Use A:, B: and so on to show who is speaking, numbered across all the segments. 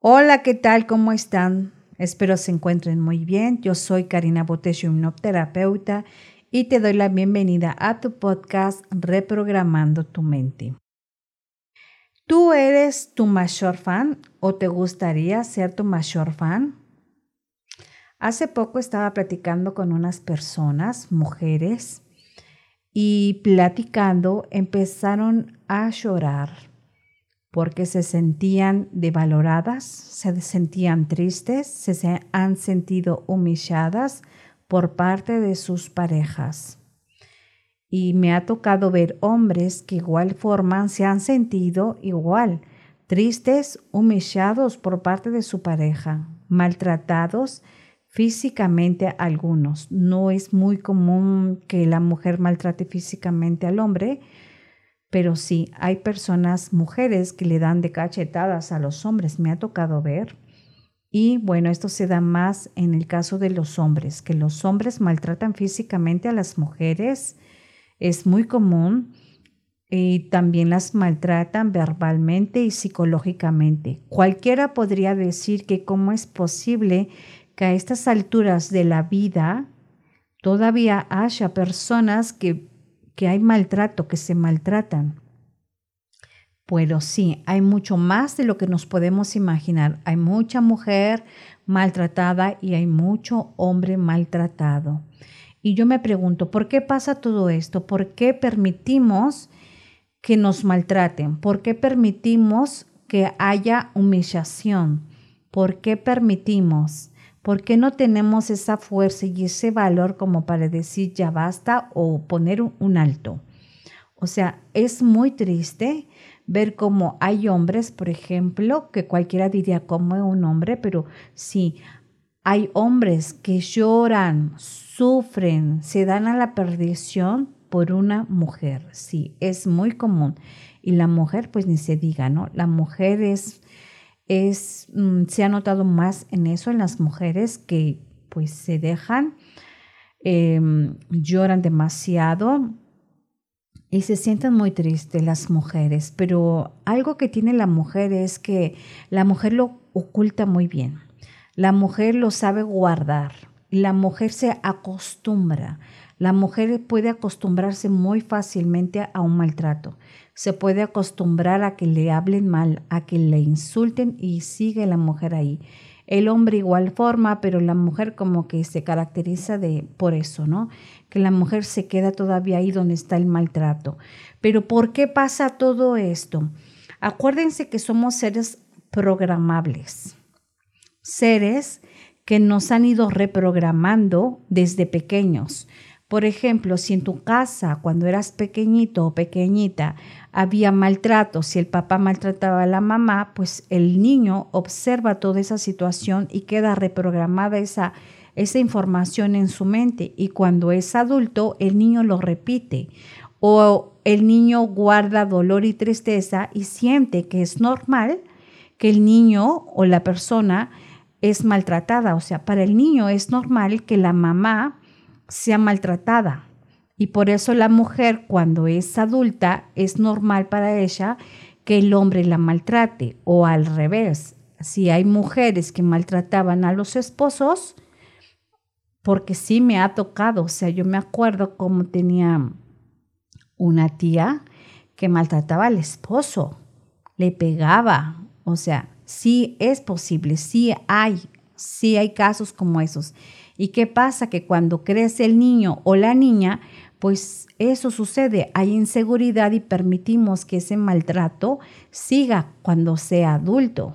A: Hola, ¿qué tal? ¿Cómo están? Espero se encuentren muy bien. Yo soy Karina Botesio, hipnoterapeuta, y te doy la bienvenida a tu podcast Reprogramando tu mente. ¿Tú eres tu mayor fan o te gustaría ser tu mayor fan? Hace poco estaba platicando con unas personas, mujeres, y platicando empezaron a llorar porque se sentían devaloradas, se sentían tristes, se han sentido humilladas por parte de sus parejas. Y me ha tocado ver hombres que igual forma se han sentido igual, tristes, humillados por parte de su pareja, maltratados físicamente algunos. No es muy común que la mujer maltrate físicamente al hombre, pero sí, hay personas, mujeres, que le dan de cachetadas a los hombres, me ha tocado ver. Y bueno, esto se da más en el caso de los hombres, que los hombres maltratan físicamente a las mujeres, es muy común, y también las maltratan verbalmente y psicológicamente. Cualquiera podría decir que cómo es posible que a estas alturas de la vida todavía haya personas que que hay maltrato, que se maltratan. Pero sí, hay mucho más de lo que nos podemos imaginar. Hay mucha mujer maltratada y hay mucho hombre maltratado. Y yo me pregunto, ¿por qué pasa todo esto? ¿Por qué permitimos que nos maltraten? ¿Por qué permitimos que haya humillación? ¿Por qué permitimos? ¿Por qué no tenemos esa fuerza y ese valor como para decir ya basta o poner un alto? O sea, es muy triste ver cómo hay hombres, por ejemplo, que cualquiera diría como un hombre, pero sí, hay hombres que lloran, sufren, se dan a la perdición por una mujer. Sí, es muy común. Y la mujer, pues ni se diga, ¿no? La mujer es es, mm, se ha notado más en eso, en las mujeres que pues se dejan, em, lloran demasiado y se sienten muy tristes las mujeres, pero algo que tiene la mujer es que la mujer lo oculta muy bien, la mujer lo sabe guardar, la mujer se acostumbra, la mujer puede acostumbrarse muy fácilmente a un maltrato se puede acostumbrar a que le hablen mal, a que le insulten y sigue la mujer ahí. El hombre igual forma, pero la mujer como que se caracteriza de por eso, ¿no? Que la mujer se queda todavía ahí donde está el maltrato. Pero ¿por qué pasa todo esto? Acuérdense que somos seres programables. Seres que nos han ido reprogramando desde pequeños. Por ejemplo, si en tu casa, cuando eras pequeñito o pequeñita, había maltrato, si el papá maltrataba a la mamá, pues el niño observa toda esa situación y queda reprogramada esa, esa información en su mente. Y cuando es adulto, el niño lo repite. O el niño guarda dolor y tristeza y siente que es normal que el niño o la persona es maltratada. O sea, para el niño es normal que la mamá sea maltratada. Y por eso la mujer cuando es adulta es normal para ella que el hombre la maltrate o al revés. Si hay mujeres que maltrataban a los esposos, porque sí me ha tocado, o sea, yo me acuerdo cómo tenía una tía que maltrataba al esposo, le pegaba, o sea, sí es posible, sí hay, sí hay casos como esos. ¿Y qué pasa? Que cuando crece el niño o la niña, pues eso sucede, hay inseguridad y permitimos que ese maltrato siga cuando sea adulto.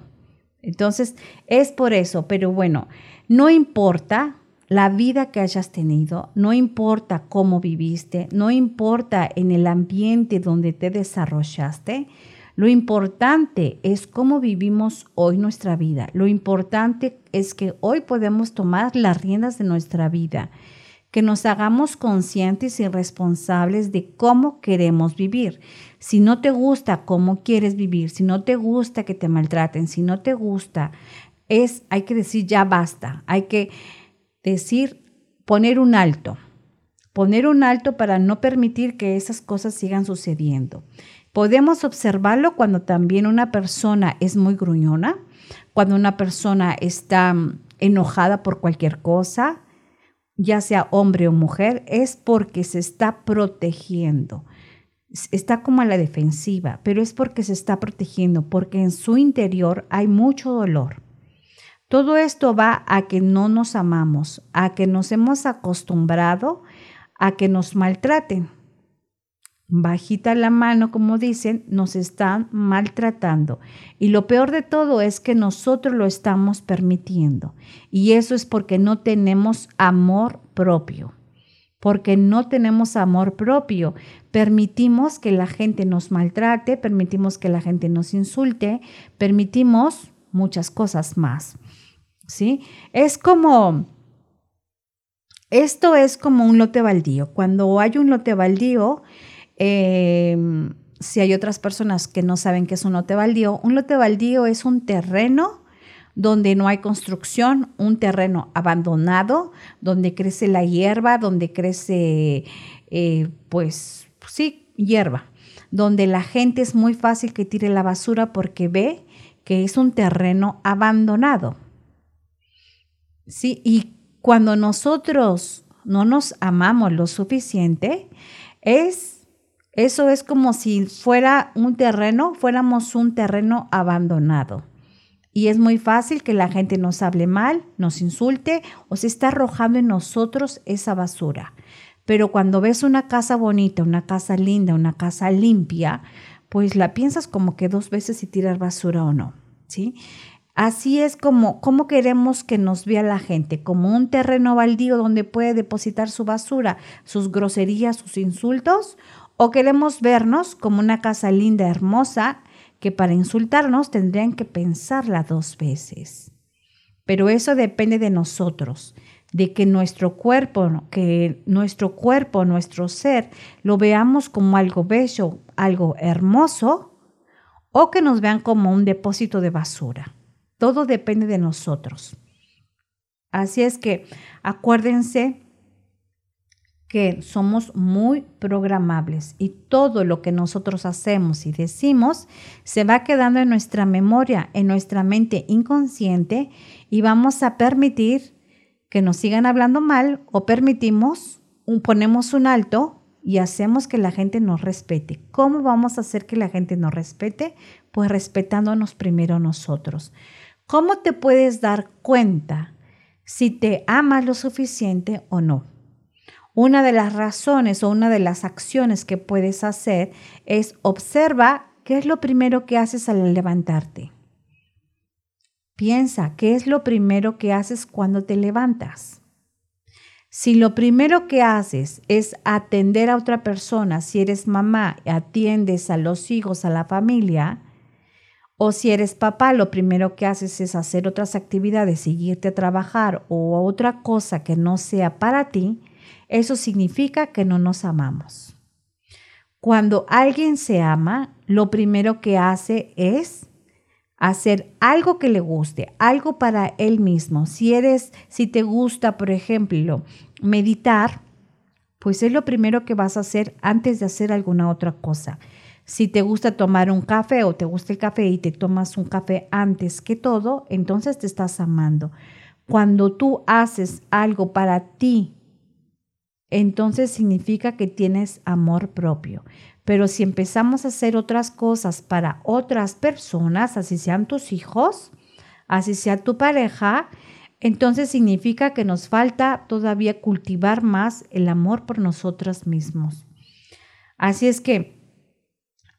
A: Entonces, es por eso, pero bueno, no importa la vida que hayas tenido, no importa cómo viviste, no importa en el ambiente donde te desarrollaste, lo importante es cómo vivimos hoy nuestra vida. Lo importante es que hoy podemos tomar las riendas de nuestra vida, que nos hagamos conscientes y responsables de cómo queremos vivir. Si no te gusta cómo quieres vivir, si no te gusta que te maltraten, si no te gusta, es hay que decir ya basta. Hay que decir poner un alto. Poner un alto para no permitir que esas cosas sigan sucediendo. Podemos observarlo cuando también una persona es muy gruñona, cuando una persona está mm, enojada por cualquier cosa, ya sea hombre o mujer, es porque se está protegiendo. Está como a la defensiva, pero es porque se está protegiendo, porque en su interior hay mucho dolor. Todo esto va a que no nos amamos, a que nos hemos acostumbrado a que nos maltraten bajita la mano, como dicen, nos están maltratando. Y lo peor de todo es que nosotros lo estamos permitiendo. Y eso es porque no tenemos amor propio. Porque no tenemos amor propio. Permitimos que la gente nos maltrate, permitimos que la gente nos insulte, permitimos muchas cosas más. ¿Sí? Es como... Esto es como un lote baldío. Cuando hay un lote baldío, Em, si hay otras personas que no saben qué es un lote baldío, un lote baldío es un terreno donde no hay construcción, un terreno abandonado, donde crece la hierba, donde crece, eh, pues, sí, hierba, donde la gente es muy fácil que tire la basura porque ve que es un terreno abandonado. Sí, y cuando nosotros no nos amamos lo suficiente, es eso es como si fuera un terreno, fuéramos un terreno abandonado. Y es muy fácil que la gente nos hable mal, nos insulte o se está arrojando en nosotros esa basura. Pero cuando ves una casa bonita, una casa linda, una casa limpia, pues la piensas como que dos veces si tirar basura o no, ¿sí? Así es como, como queremos que nos vea la gente, como un terreno baldío donde puede depositar su basura, sus groserías, sus insultos, o queremos vernos como una casa linda, hermosa, que para insultarnos tendrían que pensarla dos veces. Pero eso depende de nosotros, de que nuestro cuerpo, que nuestro cuerpo, nuestro ser, lo veamos como algo bello, algo hermoso, o que nos vean como un depósito de basura. Todo depende de nosotros. Así es que acuérdense que somos muy programables y todo lo que nosotros hacemos y decimos se va quedando en nuestra memoria, en nuestra mente inconsciente y vamos a permitir que nos sigan hablando mal o permitimos, ponemos un alto y hacemos que la gente nos respete. ¿Cómo vamos a hacer que la gente nos respete? Pues respetándonos primero nosotros. ¿Cómo te puedes dar cuenta si te amas lo suficiente o no? Una de las razones o una de las acciones que puedes hacer es observa qué es lo primero que haces al levantarte. Piensa qué es lo primero que haces cuando te levantas. Si lo primero que haces es atender a otra persona, si eres mamá, atiendes a los hijos, a la familia, o si eres papá, lo primero que haces es hacer otras actividades, seguirte a trabajar o otra cosa que no sea para ti, eso significa que no nos amamos. Cuando alguien se ama, lo primero que hace es hacer algo que le guste, algo para él mismo. Si eres, si te gusta, por ejemplo, meditar, pues es lo primero que vas a hacer antes de hacer alguna otra cosa. Si te gusta tomar un café o te gusta el café y te tomas un café antes que todo, entonces te estás amando. Cuando tú haces algo para ti entonces significa que tienes amor propio. Pero si empezamos a hacer otras cosas para otras personas, así sean tus hijos, así sea tu pareja, entonces significa que nos falta todavía cultivar más el amor por nosotros mismos. Así es que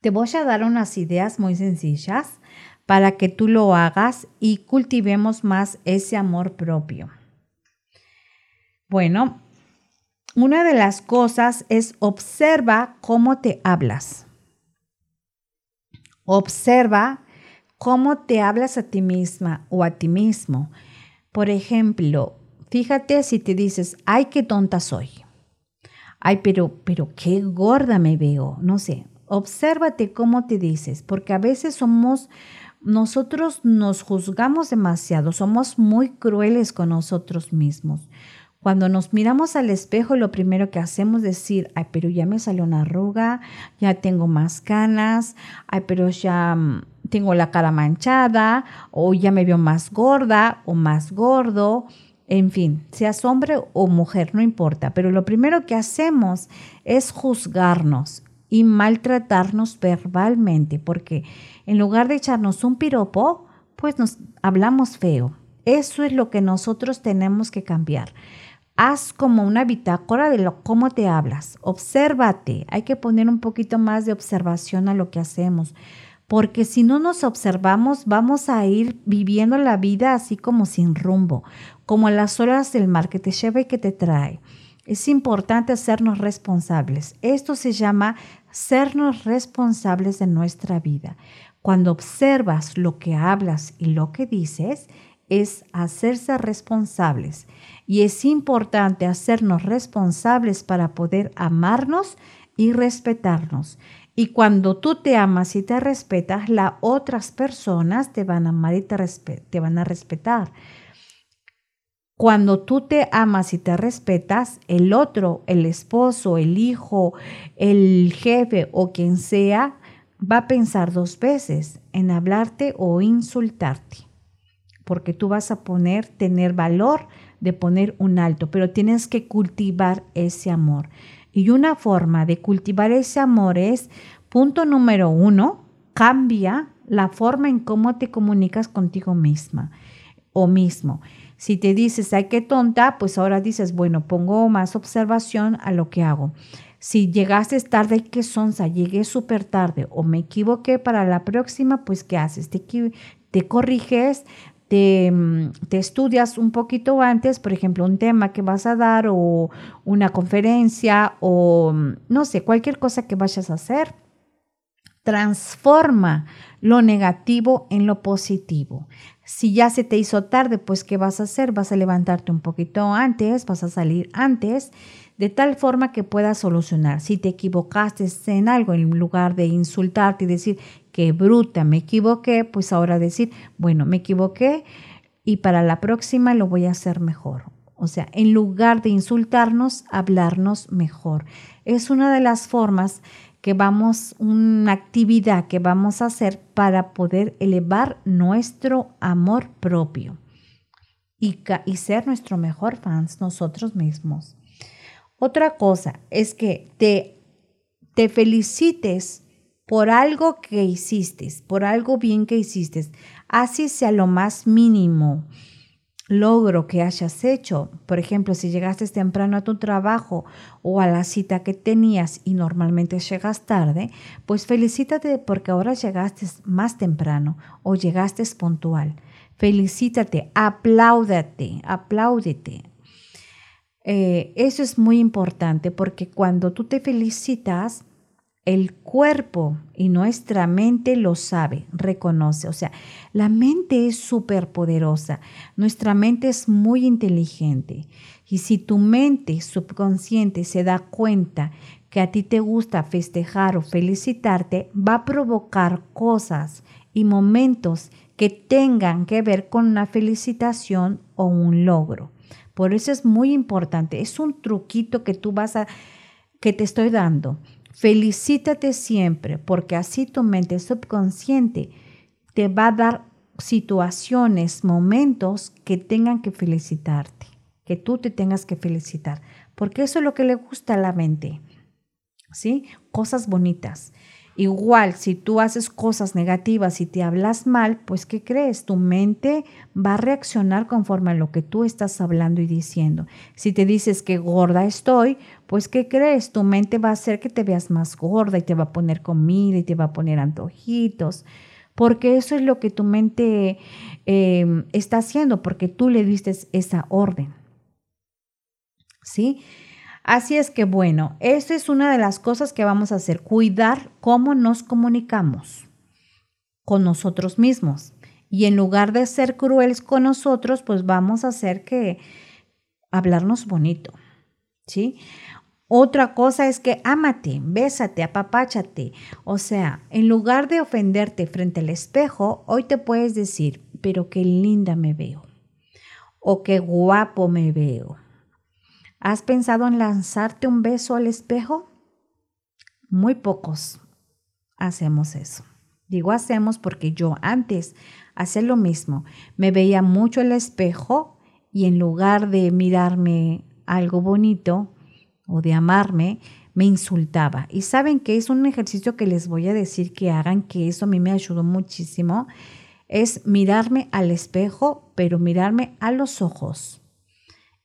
A: te voy a dar unas ideas muy sencillas para que tú lo hagas y cultivemos más ese amor propio. Bueno, una de las cosas es observa cómo te hablas. Observa cómo te hablas a ti misma o a ti mismo. Por ejemplo, fíjate si te dices, ay, qué tonta soy. Ay, pero, pero qué gorda me veo. No sé, obsérvate cómo te dices, porque a veces somos, nosotros nos juzgamos demasiado, somos muy crueles con nosotros mismos. Cuando nos miramos al espejo, lo primero que hacemos es decir, ay, pero ya me salió una arruga, ya tengo más canas, ay, pero ya mm, tengo la cara manchada, o ya me veo más gorda o más gordo. En fin, seas hombre o mujer, no importa, pero lo primero que hacemos es juzgarnos y maltratarnos verbalmente, porque en lugar de echarnos un piropo, pues nos hablamos feo. Eso es lo que nosotros tenemos que cambiar. Haz como una bitácora de lo, cómo te hablas. Obsérvate. Hay que poner un poquito más de observación a lo que hacemos. Porque si no nos observamos, vamos a ir viviendo la vida así como sin rumbo, como las olas del mar que te lleva y que te trae. Es importante hacernos responsables. Esto se llama sernos responsables de nuestra vida. Cuando observas lo que hablas y lo que dices, es hacerse responsables. Y es importante hacernos responsables para poder amarnos y respetarnos. Y cuando tú te amas y te respetas, las otras personas te van a amar y te, te van a respetar. Cuando tú te amas y te respetas, el otro, el esposo, el hijo, el jefe o quien sea, va a pensar dos veces en hablarte o insultarte porque tú vas a poner, tener valor de poner un alto, pero tienes que cultivar ese amor. Y una forma de cultivar ese amor es, punto número uno, cambia la forma en cómo te comunicas contigo misma o mismo. Si te dices, ay, qué tonta, pues ahora dices, bueno, pongo más observación a lo que hago. Si llegaste tarde, qué sonsa, llegué súper tarde o me equivoqué para la próxima, pues ¿qué haces? Te, te corriges, Te, estudias un poquito antes, por ejemplo, un tema que vas a dar o una conferencia o no sé, cualquier cosa que vayas a hacer, transforma lo negativo en lo positivo. Si ya se te hizo tarde, pues ¿qué vas a hacer? Vas a levantarte un poquito antes, vas a salir antes, de tal forma que puedas solucionar. Si te equivocaste en algo, en lugar de insultarte y decir, qué bruta, me equivoqué, pues ahora decir, bueno, me equivoqué y para la próxima lo voy a hacer mejor. O sea, en lugar de insultarnos, hablarnos mejor. Es una de las formas que vamos, una actividad que vamos a hacer para poder elevar nuestro amor propio y, y ser nuestro mejor fans nosotros mismos. Otra cosa es que te, te felicites por algo que hiciste, por algo bien que hiciste, así sea lo más mínimo logro que hayas hecho. Por ejemplo, si llegaste temprano a tu trabajo o a la cita que tenías y normalmente llegas tarde, pues felicítate porque ahora llegaste más temprano o llegaste puntual. Felicítate, apláudate, apláudete. Eh, eso es muy importante porque cuando tú te felicitas, el cuerpo y nuestra mente lo sabe, reconoce. O sea, la mente es súper poderosa. Nuestra mente es muy inteligente. Y si tu mente subconsciente se da cuenta que a ti te gusta festejar o felicitarte, va a provocar cosas y momentos que tengan que ver con una felicitación o un logro. Por eso es muy importante. Es un truquito que tú vas a que te estoy dando Felicítate siempre, porque así tu mente subconsciente te va a dar situaciones, momentos que tengan que felicitarte, que tú te tengas que felicitar, porque eso es lo que le gusta a la mente, ¿sí? Cosas bonitas. Igual, si tú haces cosas negativas y te hablas mal, pues ¿qué crees? Tu mente va a reaccionar conforme a lo que tú estás hablando y diciendo. Si te dices que gorda estoy, pues ¿qué crees? Tu mente va a hacer que te veas más gorda y te va a poner comida y te va a poner antojitos, porque eso es lo que tu mente em, está haciendo, porque tú le diste esa orden. ¿Sí? Así es que bueno, esa es una de las cosas que vamos a hacer, cuidar cómo nos comunicamos con nosotros mismos. Y en lugar de ser crueles con nosotros, pues vamos a hacer que hablarnos bonito. ¿Sí? Otra cosa es que ámate, bésate, apapáchate. O sea, en lugar de ofenderte frente al espejo, hoy te puedes decir, pero qué linda me veo. O qué guapo me veo ¿Has pensado en lanzarte un beso al espejo? Muy pocos hacemos eso. Digo hacemos porque yo antes hacía lo mismo. Me veía mucho el espejo y en lugar de mirarme algo bonito o de amarme, me insultaba. Y saben que es un ejercicio que les voy a decir que hagan, que eso a mí me ayudó muchísimo, es mirarme al espejo, pero mirarme a los ojos.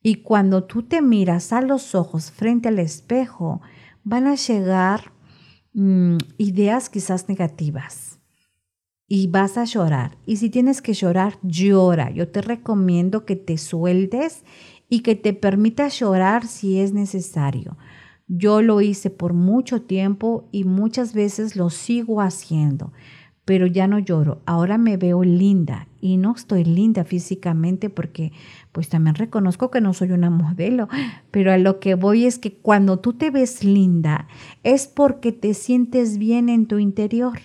A: Y cuando tú te miras a los ojos frente al espejo, van a llegar mm, ideas quizás negativas y vas a llorar. Y si tienes que llorar, llora. Yo te recomiendo que te sueltes y que te permitas llorar si es necesario. Yo lo hice por mucho tiempo y muchas veces lo sigo haciendo pero ya no lloro. Ahora me veo linda y no estoy linda físicamente porque pues también reconozco que no soy una modelo, pero a lo que voy es que cuando tú te ves linda es porque te sientes bien en tu interior.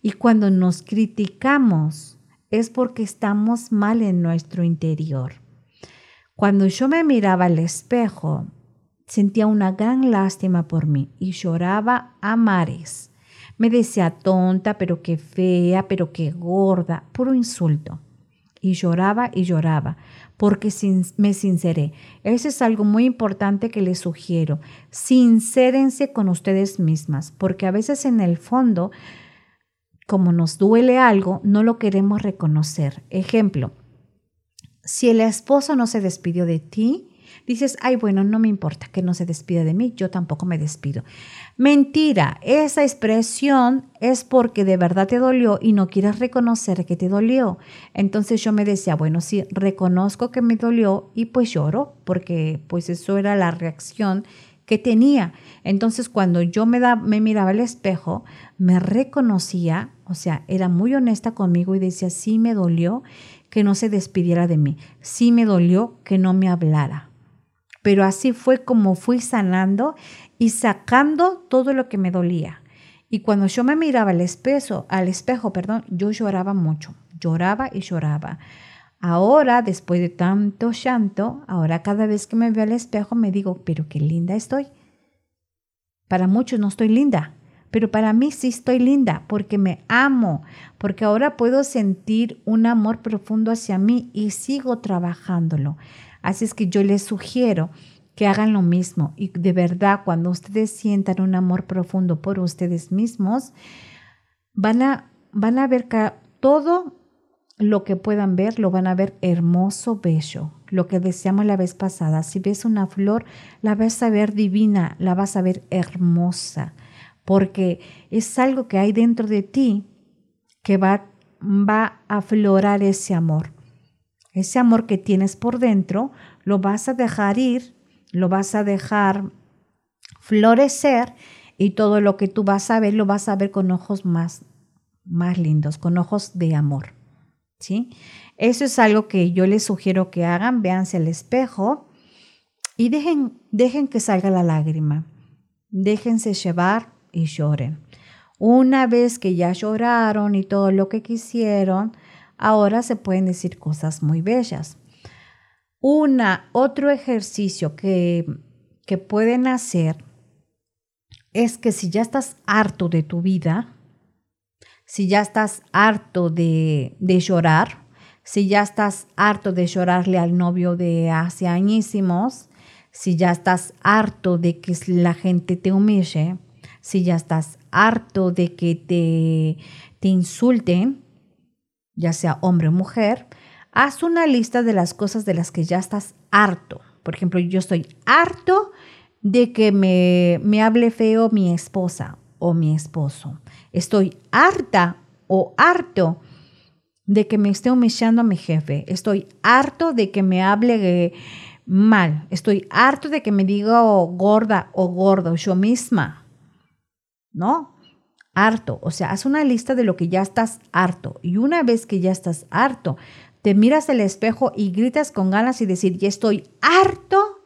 A: Y cuando nos criticamos es porque estamos mal en nuestro interior. Cuando yo me miraba al espejo, sentía una gran lástima por mí y lloraba a mares me decía tonta, pero qué fea, pero qué gorda, puro insulto. Y lloraba y lloraba, porque me sinceré. Eso es algo muy importante que les sugiero. Sincérense con ustedes mismas, porque a veces en el fondo, como nos duele algo, no lo queremos reconocer. Ejemplo, si el esposo no se despidió de ti, dices, ay, bueno, no me importa que no se despida de mí, yo tampoco me despido. Mentira, esa expresión es porque de verdad te dolió y no quieres reconocer que te dolió. Entonces yo me decía, bueno, sí, reconozco que me dolió y pues lloro, porque pues eso era la reacción que tenía. Entonces cuando yo me, da, me miraba al espejo, me reconocía, o sea, era muy honesta conmigo y decía, sí me dolió que no se despidiera de mí, sí me dolió que no me hablara pero así fue como fui sanando y sacando todo lo que me dolía. Y cuando yo me miraba al espejo, al espejo, perdón, yo lloraba mucho, lloraba y lloraba. Ahora, después de tanto llanto, ahora cada vez que me veo al espejo me digo, pero qué linda estoy. Para muchos no estoy linda, pero para mí sí estoy linda porque me amo, porque ahora puedo sentir un amor profundo hacia mí y sigo trabajándolo. Así es que yo les sugiero que hagan lo mismo y de verdad cuando ustedes sientan un amor profundo por ustedes mismos, van a, van a ver todo lo que puedan ver, lo van a ver hermoso, bello, lo que deseamos la vez pasada. Si ves una flor, la vas a ver divina, la vas a ver hermosa, porque es algo que hay dentro de ti que va, va a aflorar ese amor. Ese amor que tienes por dentro lo vas a dejar ir, lo vas a dejar florecer y todo lo que tú vas a ver lo vas a ver con ojos más, más lindos, con ojos de amor. ¿sí? Eso es algo que yo les sugiero que hagan, véanse al espejo y dejen, dejen que salga la lágrima. Déjense llevar y lloren. Una vez que ya lloraron y todo lo que quisieron, ahora se pueden decir cosas muy bellas. Una, otro ejercicio que, que pueden hacer es que si ya estás harto de tu vida, si ya estás harto de, de llorar, si ya estás harto de llorarle al novio de hace añísimos, si ya estás harto de que la gente te humille, si ya estás harto de que te, te insulten, ya sea hombre o mujer, haz una lista de las cosas de las que ya estás harto. Por ejemplo, yo estoy harto de que me, me hable feo mi esposa o mi esposo. Estoy harta o harto de que me esté humillando a mi jefe. Estoy harto de que me hable mal. Estoy harto de que me diga gorda o gordo yo misma. ¿No? Harto. O sea, haz una lista de lo que ya estás harto. Y una vez que ya estás harto, te miras al espejo y gritas con ganas y decir, ya estoy harto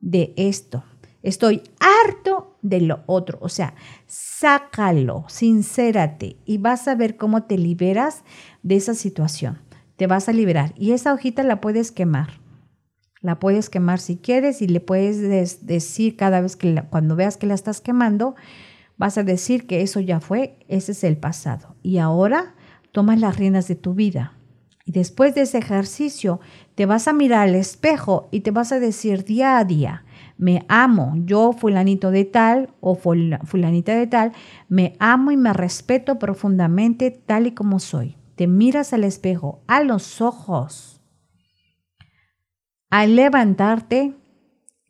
A: de esto. Estoy harto de lo otro. O sea, sácalo, sincérate y vas a ver cómo te liberas de esa situación. Te vas a liberar y esa hojita la puedes quemar. La puedes quemar si quieres y le puedes decir cada vez que cuando veas que la estás quemando, vas a decir que eso ya fue, ese es el pasado. Y ahora tomas las riendas de tu vida. Y después de ese ejercicio, te vas a mirar al espejo y te vas a decir día a día, me amo, yo fulanito de tal o fulanita de tal, me amo y me respeto profundamente tal y como soy. Te miras al espejo, a los ojos. Al levantarte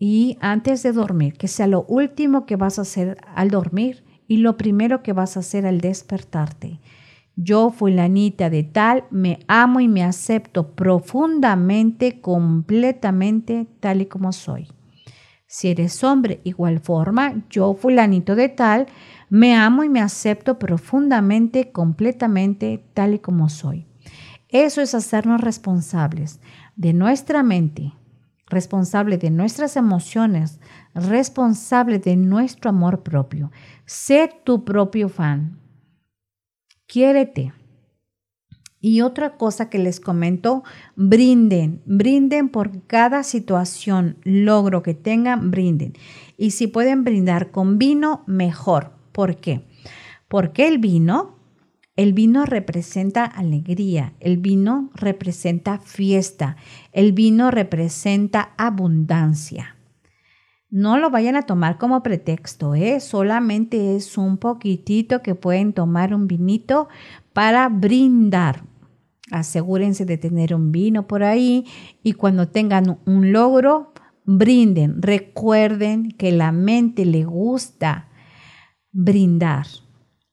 A: y antes de dormir, que sea lo último que vas a hacer al dormir y lo primero que vas a hacer al despertarte. Yo, fulanita de tal, me amo y me acepto profundamente, completamente, tal y como soy. Si eres hombre, igual forma, yo, fulanito de tal, me amo y me acepto profundamente, completamente, tal y como soy. Eso es hacernos responsables de nuestra mente, responsable de nuestras emociones, responsable de nuestro amor propio. Sé tu propio fan, quiérete. Y otra cosa que les comento, brinden, brinden por cada situación, logro que tengan, brinden. Y si pueden brindar con vino, mejor. ¿Por qué? Porque el vino, el vino representa alegría, el vino representa fiesta, el vino representa abundancia. No lo vayan a tomar como pretexto, ¿eh? solamente es un poquitito que pueden tomar un vinito para brindar. Asegúrense de tener un vino por ahí y cuando tengan un logro, brinden. Recuerden que la mente le gusta brindar.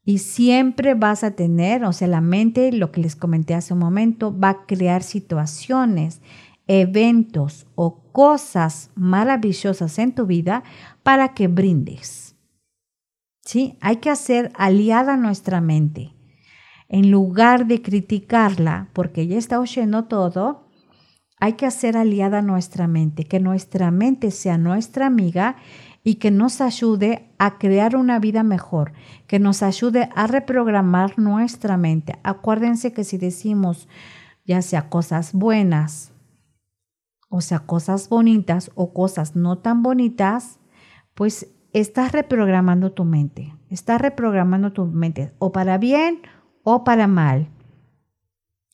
A: Y siempre vas a tener, o sea, la mente, lo que les comenté hace un momento, va a crear situaciones eventos o cosas maravillosas en tu vida para que brindes. ¿Sí? Hay que hacer aliada nuestra mente. En lugar de criticarla porque ella está oyendo todo, hay que hacer aliada nuestra mente, que nuestra mente sea nuestra amiga y que nos ayude a crear una vida mejor, que nos ayude a reprogramar nuestra mente. Acuérdense que si decimos ya sea cosas buenas, o sea, cosas bonitas o cosas no tan bonitas, pues estás reprogramando tu mente. Estás reprogramando tu mente o para bien o para mal.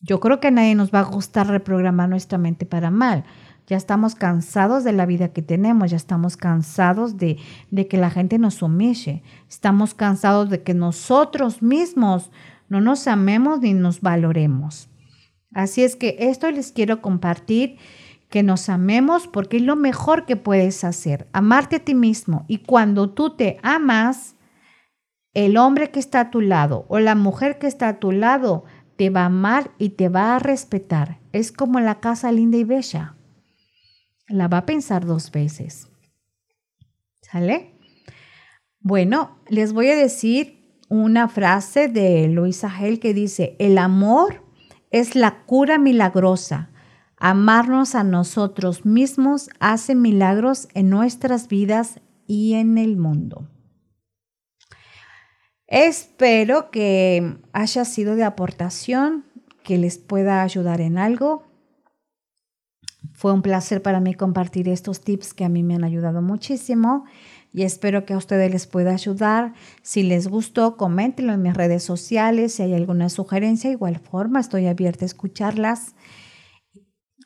A: Yo creo que a nadie nos va a gustar reprogramar nuestra mente para mal. Ya estamos cansados de la vida que tenemos, ya estamos cansados de, que la gente nos humille, estamos cansados de que nosotros mismos no nos amemos ni nos valoremos. Así es que esto les quiero compartir que nos amemos porque es lo mejor que puedes hacer, amarte a ti mismo. Y cuando tú te amas, el hombre que está a tu lado o la mujer que está a tu lado te va a amar y te va a respetar. Es como la casa linda y bella. La va a pensar dos veces. ¿Sale? Bueno, les voy a decir una frase de Luisa Hale que dice, el amor es la cura milagrosa Amarnos a nosotros mismos hace milagros en nuestras vidas y en el mundo. Espero que haya sido de aportación, que les pueda ayudar en algo. Fue un placer para mí compartir estos tips que a mí me han ayudado muchísimo y espero que a ustedes les pueda ayudar. Si les gustó, coméntenlo en mis redes sociales. Si hay alguna sugerencia, igual forma, estoy abierta a escucharlas.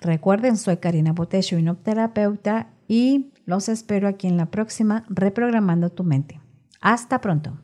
A: Recuerden, soy Karina Botesio, inopterapeuta, y los espero aquí en la próxima Reprogramando tu mente. Hasta pronto.